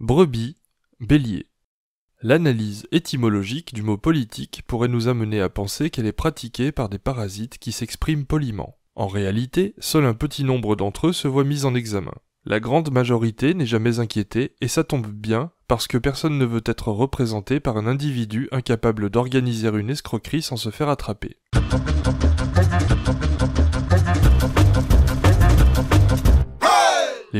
Brebis, bélier. L'analyse étymologique du mot politique pourrait nous amener à penser qu'elle est pratiquée par des parasites qui s'expriment poliment. En réalité, seul un petit nombre d'entre eux se voit mis en examen. La grande majorité n'est jamais inquiétée, et ça tombe bien, parce que personne ne veut être représenté par un individu incapable d'organiser une escroquerie sans se faire attraper.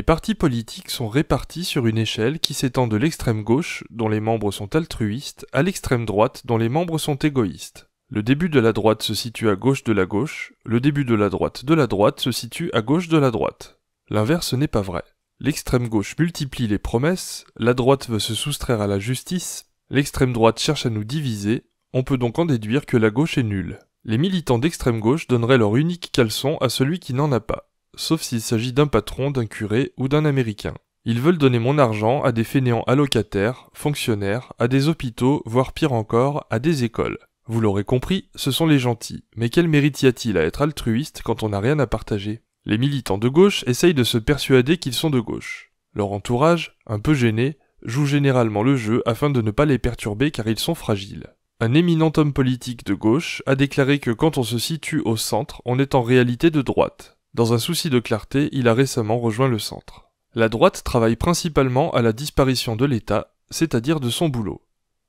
Les partis politiques sont répartis sur une échelle qui s'étend de l'extrême gauche, dont les membres sont altruistes, à l'extrême droite, dont les membres sont égoïstes. Le début de la droite se situe à gauche de la gauche, le début de la droite de la droite se situe à gauche de la droite. L'inverse n'est pas vrai. L'extrême gauche multiplie les promesses, la droite veut se soustraire à la justice, l'extrême droite cherche à nous diviser, on peut donc en déduire que la gauche est nulle. Les militants d'extrême gauche donneraient leur unique caleçon à celui qui n'en a pas sauf s'il s'agit d'un patron, d'un curé ou d'un américain. Ils veulent donner mon argent à des fainéants allocataires, fonctionnaires, à des hôpitaux, voire pire encore, à des écoles. Vous l'aurez compris, ce sont les gentils. Mais quel mérite y a-t-il à être altruiste quand on n'a rien à partager? Les militants de gauche essayent de se persuader qu'ils sont de gauche. Leur entourage, un peu gêné, joue généralement le jeu afin de ne pas les perturber car ils sont fragiles. Un éminent homme politique de gauche a déclaré que quand on se situe au centre, on est en réalité de droite. Dans un souci de clarté, il a récemment rejoint le centre. La droite travaille principalement à la disparition de l'État, c'est-à-dire de son boulot.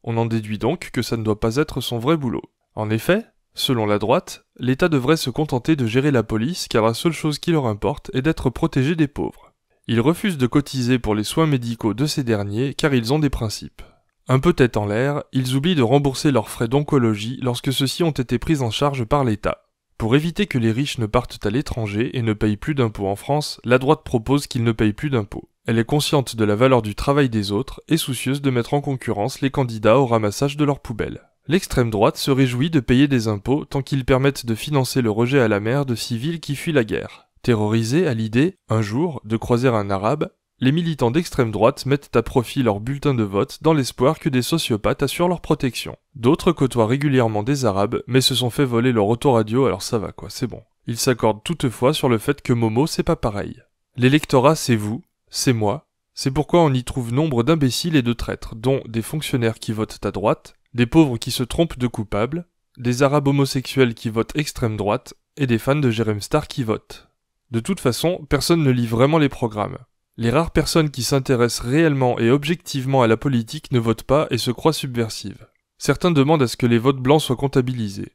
On en déduit donc que ça ne doit pas être son vrai boulot. En effet, selon la droite, l'État devrait se contenter de gérer la police car la seule chose qui leur importe est d'être protégé des pauvres. Ils refusent de cotiser pour les soins médicaux de ces derniers car ils ont des principes. Un peu tête en l'air, ils oublient de rembourser leurs frais d'oncologie lorsque ceux-ci ont été pris en charge par l'État. Pour éviter que les riches ne partent à l'étranger et ne payent plus d'impôts en France, la droite propose qu'ils ne payent plus d'impôts. Elle est consciente de la valeur du travail des autres et soucieuse de mettre en concurrence les candidats au ramassage de leurs poubelles. L'extrême droite se réjouit de payer des impôts tant qu'ils permettent de financer le rejet à la mer de civils qui fuient la guerre. Terrorisés à l'idée, un jour, de croiser un arabe, les militants d'extrême droite mettent à profit leurs bulletins de vote dans l'espoir que des sociopathes assurent leur protection. D'autres côtoient régulièrement des arabes, mais se sont fait voler leur autoradio alors ça va quoi, c'est bon. Ils s'accordent toutefois sur le fait que Momo c'est pas pareil. L'électorat c'est vous, c'est moi, c'est pourquoi on y trouve nombre d'imbéciles et de traîtres, dont des fonctionnaires qui votent à droite, des pauvres qui se trompent de coupables, des arabes homosexuels qui votent extrême droite, et des fans de Jerem Star qui votent. De toute façon, personne ne lit vraiment les programmes. Les rares personnes qui s'intéressent réellement et objectivement à la politique ne votent pas et se croient subversives. Certains demandent à ce que les votes blancs soient comptabilisés.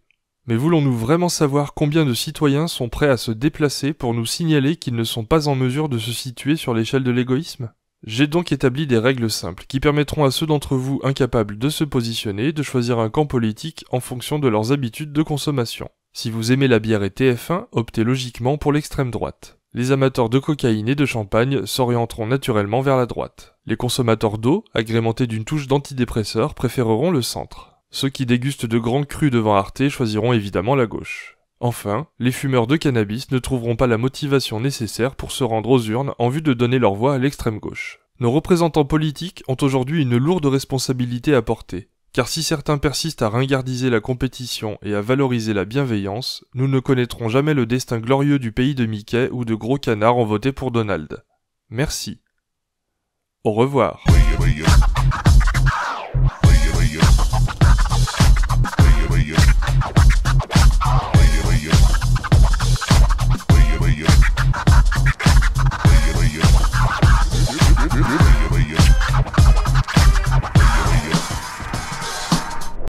Mais voulons-nous vraiment savoir combien de citoyens sont prêts à se déplacer pour nous signaler qu'ils ne sont pas en mesure de se situer sur l'échelle de l'égoïsme? J'ai donc établi des règles simples qui permettront à ceux d'entre vous incapables de se positionner de choisir un camp politique en fonction de leurs habitudes de consommation. Si vous aimez la bière et TF1, optez logiquement pour l'extrême droite. Les amateurs de cocaïne et de champagne s'orienteront naturellement vers la droite. Les consommateurs d'eau, agrémentés d'une touche d'antidépresseur, préféreront le centre. Ceux qui dégustent de grands crus devant Arte choisiront évidemment la gauche. Enfin, les fumeurs de cannabis ne trouveront pas la motivation nécessaire pour se rendre aux urnes en vue de donner leur voix à l'extrême gauche. Nos représentants politiques ont aujourd'hui une lourde responsabilité à porter. Car si certains persistent à ringardiser la compétition et à valoriser la bienveillance, nous ne connaîtrons jamais le destin glorieux du pays de Mickey où de gros canards ont voté pour Donald. Merci. Au revoir.